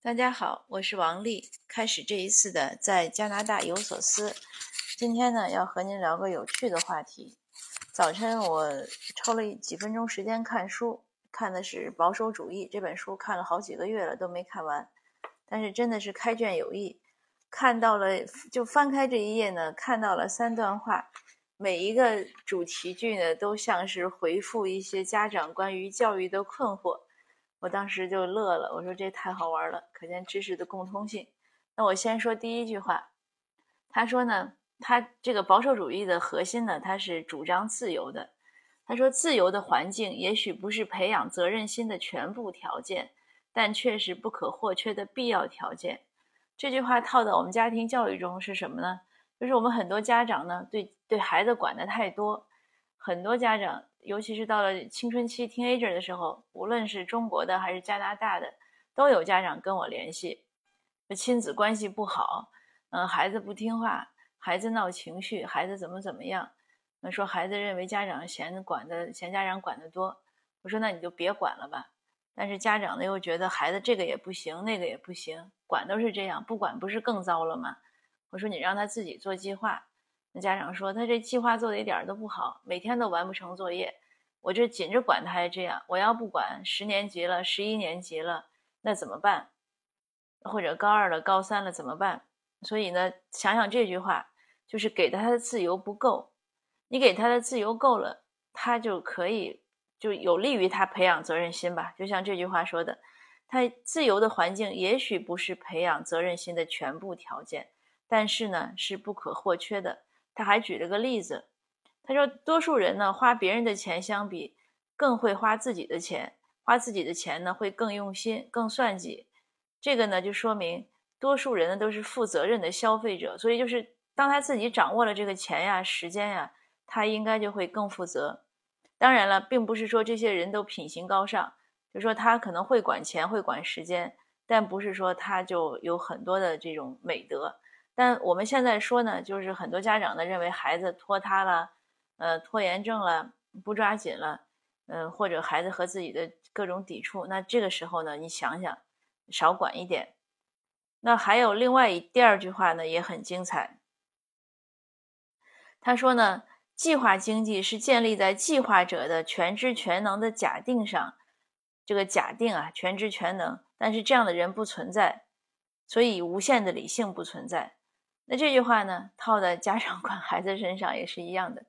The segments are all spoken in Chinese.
大家好，我是王丽。开始这一次的在加拿大有所思。今天呢，要和您聊个有趣的话题。早晨我抽了几分钟时间看书，看的是《保守主义》这本书，看了好几个月了都没看完。但是真的是开卷有益，看到了就翻开这一页呢，看到了三段话，每一个主题句呢都像是回复一些家长关于教育的困惑。我当时就乐了，我说这太好玩了，可见知识的共通性。那我先说第一句话，他说呢，他这个保守主义的核心呢，他是主张自由的。他说，自由的环境也许不是培养责任心的全部条件，但却是不可或缺的必要条件。这句话套到我们家庭教育中是什么呢？就是我们很多家长呢，对对孩子管的太多，很多家长。尤其是到了青春期 teenager 的时候，无论是中国的还是加拿大的，都有家长跟我联系，亲子关系不好，嗯，孩子不听话，孩子闹情绪，孩子怎么怎么样，那说孩子认为家长嫌管的嫌家长管得多，我说那你就别管了吧。但是家长呢又觉得孩子这个也不行，那个也不行，管都是这样，不管不是更糟了吗？我说你让他自己做计划。那家长说他这计划做的一点都不好，每天都完不成作业。我这紧着管他还这样，我要不管，十年级了，十一年级了，那怎么办？或者高二了，高三了怎么办？所以呢，想想这句话，就是给他的自由不够。你给他的自由够了，他就可以就有利于他培养责任心吧。就像这句话说的，他自由的环境也许不是培养责任心的全部条件，但是呢，是不可或缺的。他还举了个例子，他说：“多数人呢，花别人的钱相比，更会花自己的钱。花自己的钱呢，会更用心、更算计。这个呢，就说明多数人呢都是负责任的消费者。所以，就是当他自己掌握了这个钱呀、时间呀，他应该就会更负责。当然了，并不是说这些人都品行高尚，就说他可能会管钱、会管时间，但不是说他就有很多的这种美德。”但我们现在说呢，就是很多家长呢认为孩子拖沓了，呃，拖延症了，不抓紧了，嗯，或者孩子和自己的各种抵触，那这个时候呢，你想想，少管一点。那还有另外一第二句话呢，也很精彩。他说呢，计划经济是建立在计划者的全知全能的假定上，这个假定啊，全知全能，但是这样的人不存在，所以无限的理性不存在。那这句话呢，套在家长管孩子身上也是一样的。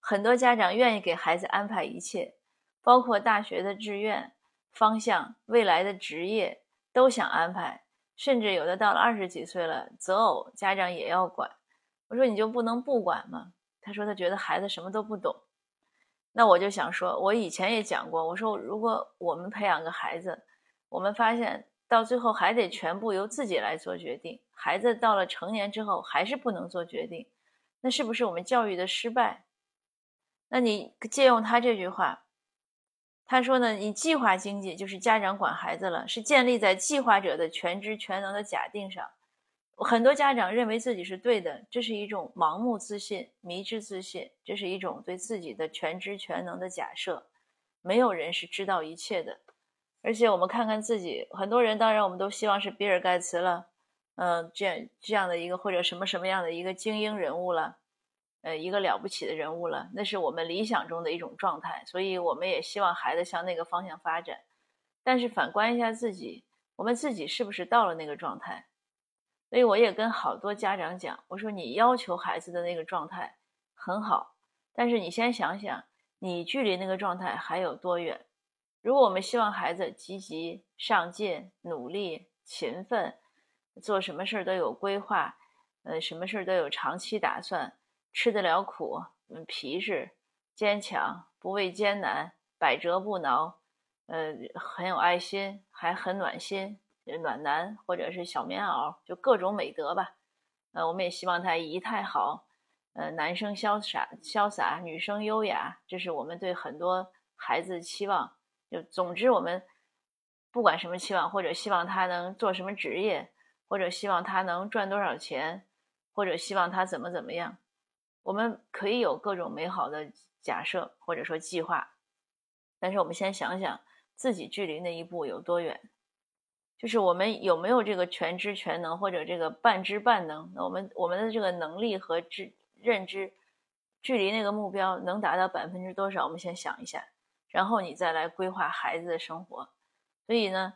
很多家长愿意给孩子安排一切，包括大学的志愿方向、未来的职业都想安排，甚至有的到了二十几岁了，择偶家长也要管。我说你就不能不管吗？他说他觉得孩子什么都不懂。那我就想说，我以前也讲过，我说如果我们培养个孩子，我们发现。到最后还得全部由自己来做决定，孩子到了成年之后还是不能做决定，那是不是我们教育的失败？那你借用他这句话，他说呢，你计划经济就是家长管孩子了，是建立在计划者的全知全能的假定上。很多家长认为自己是对的，这是一种盲目自信、迷之自信，这是一种对自己的全知全能的假设。没有人是知道一切的。而且我们看看自己，很多人当然我们都希望是比尔盖茨了，嗯，这样这样的一个或者什么什么样的一个精英人物了，呃，一个了不起的人物了，那是我们理想中的一种状态。所以我们也希望孩子向那个方向发展。但是反观一下自己，我们自己是不是到了那个状态？所以我也跟好多家长讲，我说你要求孩子的那个状态很好，但是你先想想，你距离那个状态还有多远？如果我们希望孩子积极上进、努力、勤奋，做什么事儿都有规划，呃，什么事儿都有长期打算，吃得了苦，嗯，皮实、坚强，不畏艰难，百折不挠，呃，很有爱心，还很暖心，暖男或者是小棉袄，就各种美德吧。呃，我们也希望他仪态好，呃，男生潇洒潇洒，女生优雅，这是我们对很多孩子的期望。就总之，我们不管什么期望，或者希望他能做什么职业，或者希望他能赚多少钱，或者希望他怎么怎么样，我们可以有各种美好的假设或者说计划。但是我们先想想自己距离那一步有多远。就是我们有没有这个全知全能，或者这个半知半能？那我们我们的这个能力和知认知，距离那个目标能达到百分之多少？我们先想一下，然后你再来规划孩子的生活。所以呢，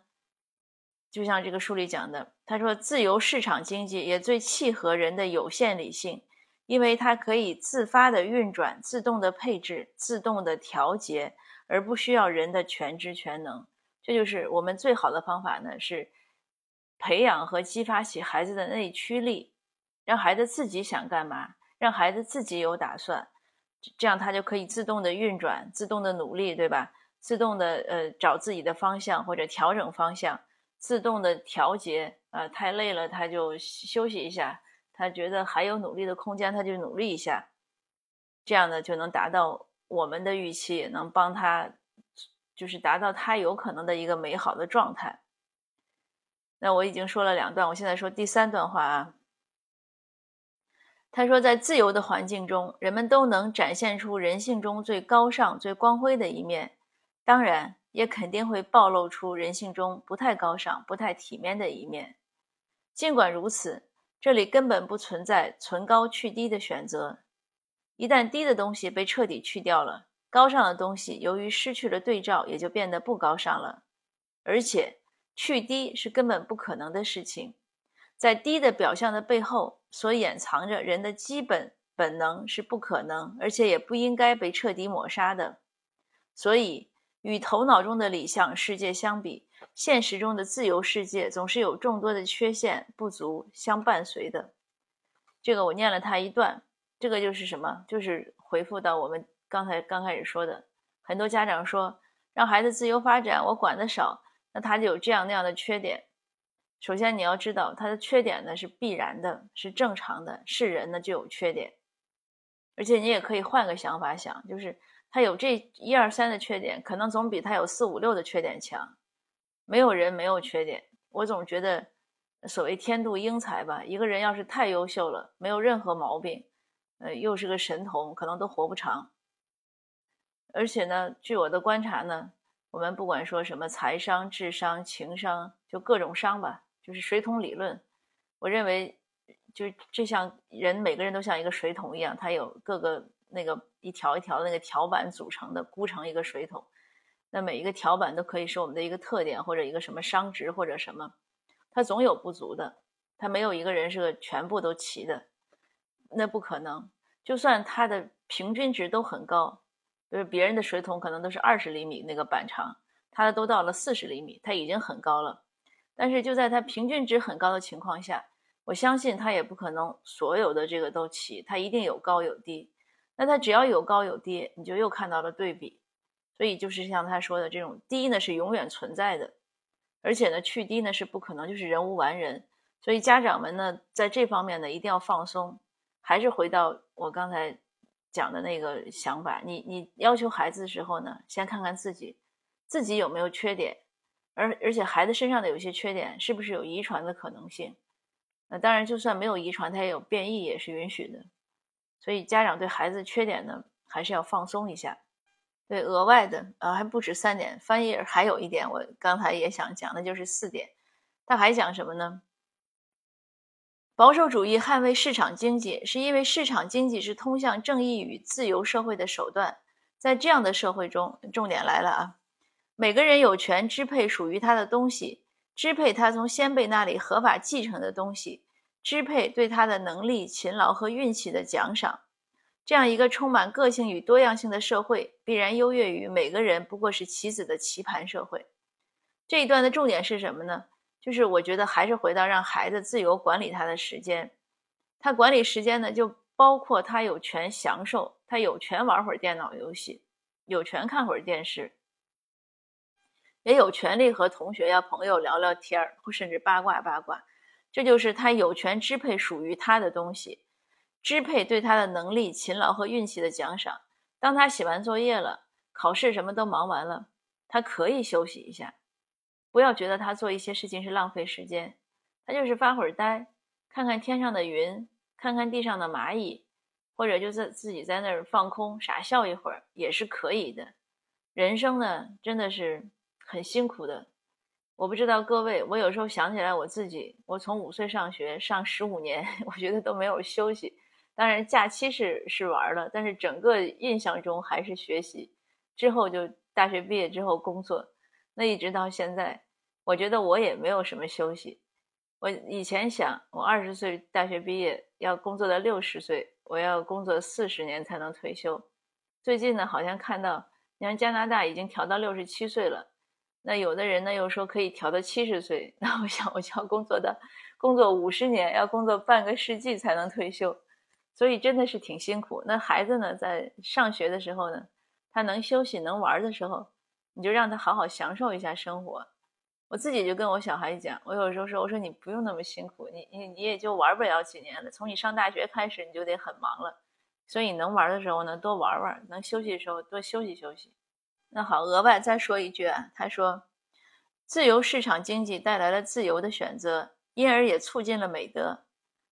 就像这个书里讲的，他说，自由市场经济也最契合人的有限理性，因为它可以自发的运转、自动的配置、自动的调节，而不需要人的全知全能。这就是我们最好的方法呢，是培养和激发起孩子的内驱力，让孩子自己想干嘛，让孩子自己有打算，这样他就可以自动的运转，自动的努力，对吧？自动的呃找自己的方向或者调整方向，自动的调节，呃太累了他就休息一下，他觉得还有努力的空间他就努力一下，这样呢就能达到我们的预期，也能帮他。就是达到他有可能的一个美好的状态。那我已经说了两段，我现在说第三段话啊。他说，在自由的环境中，人们都能展现出人性中最高尚、最光辉的一面，当然，也肯定会暴露出人性中不太高尚、不太体面的一面。尽管如此，这里根本不存在存高去低的选择。一旦低的东西被彻底去掉了。高尚的东西由于失去了对照，也就变得不高尚了。而且，去低是根本不可能的事情。在低的表象的背后，所掩藏着人的基本本能是不可能，而且也不应该被彻底抹杀的。所以，与头脑中的理想世界相比，现实中的自由世界总是有众多的缺陷、不足相伴随的。这个我念了他一段，这个就是什么？就是回复到我们。刚才刚开始说的，很多家长说让孩子自由发展，我管的少，那他就有这样那样的缺点。首先你要知道，他的缺点呢是必然的，是正常的，是人呢就有缺点。而且你也可以换个想法想，就是他有这一二三的缺点，可能总比他有四五六的缺点强。没有人没有缺点，我总觉得所谓天妒英才吧，一个人要是太优秀了，没有任何毛病，呃，又是个神童，可能都活不长。而且呢，据我的观察呢，我们不管说什么财商、智商、情商，就各种商吧，就是水桶理论。我认为，就就像人每个人都像一个水桶一样，它有各个那个一条一条的那个条板组成的，箍成一个水桶。那每一个条板都可以是我们的一个特点，或者一个什么商值或者什么，它总有不足的，它没有一个人是个全部都齐的，那不可能。就算它的平均值都很高。就是别人的水桶可能都是二十厘米那个板长，它的都到了四十厘米，它已经很高了。但是就在它平均值很高的情况下，我相信它也不可能所有的这个都齐，它一定有高有低。那它只要有高有低，你就又看到了对比。所以就是像他说的这种低呢是永远存在的，而且呢去低呢是不可能，就是人无完人。所以家长们呢在这方面呢一定要放松，还是回到我刚才。讲的那个想法，你你要求孩子的时候呢，先看看自己，自己有没有缺点，而而且孩子身上的有些缺点是不是有遗传的可能性？那当然，就算没有遗传，他也有变异也是允许的。所以家长对孩子缺点呢，还是要放松一下。对，额外的啊，还不止三点，翻译还有一点，我刚才也想讲的就是四点，他还讲什么呢？保守主义捍卫市场经济，是因为市场经济是通向正义与自由社会的手段。在这样的社会中，重点来了啊！每个人有权支配属于他的东西，支配他从先辈那里合法继承的东西，支配对他的能力、勤劳和运气的奖赏。这样一个充满个性与多样性的社会，必然优越于每个人不过是棋子的棋盘社会。这一段的重点是什么呢？就是我觉得还是回到让孩子自由管理他的时间，他管理时间呢，就包括他有权享受，他有权玩会儿电脑游戏，有权看会儿电视，也有权利和同学呀朋友聊聊天儿，或甚至八卦八卦。这就是他有权支配属于他的东西，支配对他的能力、勤劳和运气的奖赏。当他写完作业了，考试什么都忙完了，他可以休息一下。不要觉得他做一些事情是浪费时间，他就是发会儿呆，看看天上的云，看看地上的蚂蚁，或者就在自己在那儿放空傻笑一会儿也是可以的。人生呢，真的是很辛苦的，我不知道各位，我有时候想起来我自己，我从五岁上学上十五年，我觉得都没有休息。当然假期是是玩了，但是整个印象中还是学习。之后就大学毕业之后工作，那一直到现在，我觉得我也没有什么休息。我以前想，我二十岁大学毕业要工作到六十岁，我要工作四十年才能退休。最近呢，好像看到，你看加拿大已经调到六十七岁了，那有的人呢又说可以调到七十岁。那我想，我就要工作的，工作五十年，要工作半个世纪才能退休，所以真的是挺辛苦。那孩子呢，在上学的时候呢，他能休息能玩的时候，你就让他好好享受一下生活。我自己就跟我小孩讲，我有时候说，我说你不用那么辛苦，你你你也就玩不了几年了。从你上大学开始，你就得很忙了。所以能玩的时候呢，多玩玩；能休息的时候，多休息休息。那好，额外再说一句啊，他说，自由市场经济带来了自由的选择，因而也促进了美德。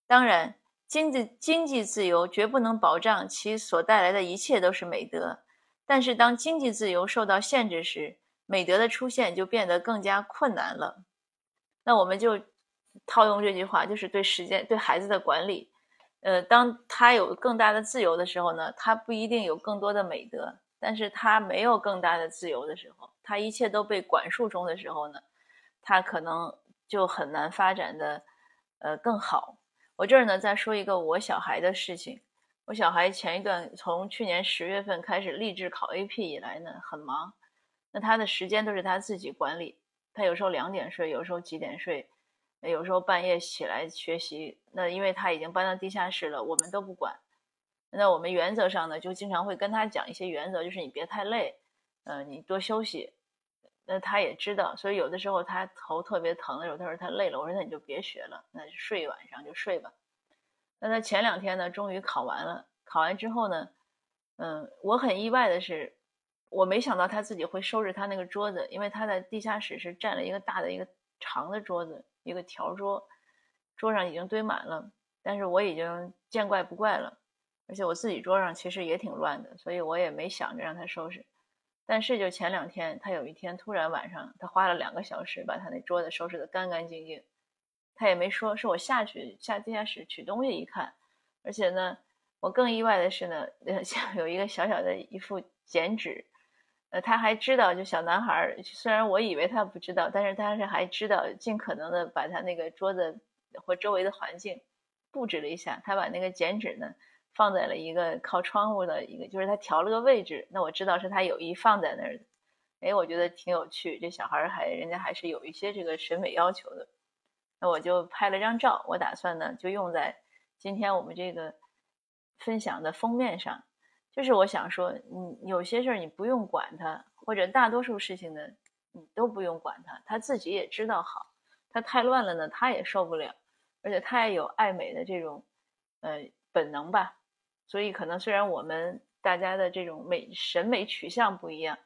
当然，经济经济自由绝不能保障其所带来的一切都是美德。但是，当经济自由受到限制时，美德的出现就变得更加困难了。那我们就套用这句话，就是对时间、对孩子的管理。呃，当他有更大的自由的时候呢，他不一定有更多的美德；但是他没有更大的自由的时候，他一切都被管束中的时候呢，他可能就很难发展的呃更好。我这儿呢再说一个我小孩的事情。我小孩前一段从去年十月份开始立志考 AP 以来呢，很忙。那他的时间都是他自己管理，他有时候两点睡，有时候几点睡。有时候半夜起来学习，那因为他已经搬到地下室了，我们都不管。那我们原则上呢，就经常会跟他讲一些原则，就是你别太累，呃，你多休息。那他也知道，所以有的时候他头特别疼的时候，他说他累了，我说那你就别学了，那就睡一晚上就睡吧。那他前两天呢，终于考完了，考完之后呢，嗯，我很意外的是，我没想到他自己会收拾他那个桌子，因为他在地下室是占了一个大的一个长的桌子。一个条桌，桌上已经堆满了，但是我已经见怪不怪了。而且我自己桌上其实也挺乱的，所以我也没想着让他收拾。但是就前两天，他有一天突然晚上，他花了两个小时把他那桌子收拾得干干净净。他也没说，是我下去下地下室取东西一看，而且呢，我更意外的是呢，像有一个小小的一副剪纸。呃，他还知道，就小男孩，虽然我以为他不知道，但是他是还知道，尽可能的把他那个桌子或周围的环境布置了一下。他把那个剪纸呢放在了一个靠窗户的一个，就是他调了个位置。那我知道是他有意放在那儿的。哎，我觉得挺有趣，这小孩还人家还是有一些这个审美要求的。那我就拍了张照，我打算呢就用在今天我们这个分享的封面上。就是我想说，你有些事儿你不用管他，或者大多数事情呢，你都不用管他，他自己也知道好。他太乱了呢，他也受不了，而且他也有爱美的这种呃本能吧。所以可能虽然我们大家的这种美审美取向不一样，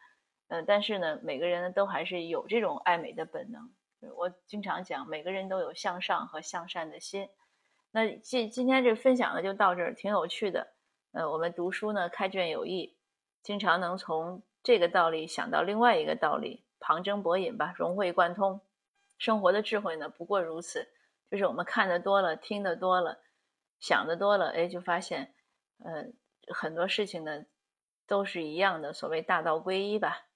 嗯，但是呢，每个人呢都还是有这种爱美的本能。我经常讲，每个人都有向上和向善的心。那今今天这分享呢，就到这儿，挺有趣的。呃，我们读书呢，开卷有益，经常能从这个道理想到另外一个道理，旁征博引吧，融会贯通。生活的智慧呢，不过如此，就是我们看的多了，听的多了，想的多了，哎，就发现，呃，很多事情呢，都是一样的。所谓大道归一吧。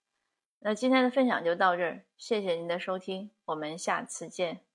那今天的分享就到这儿，谢谢您的收听，我们下次见。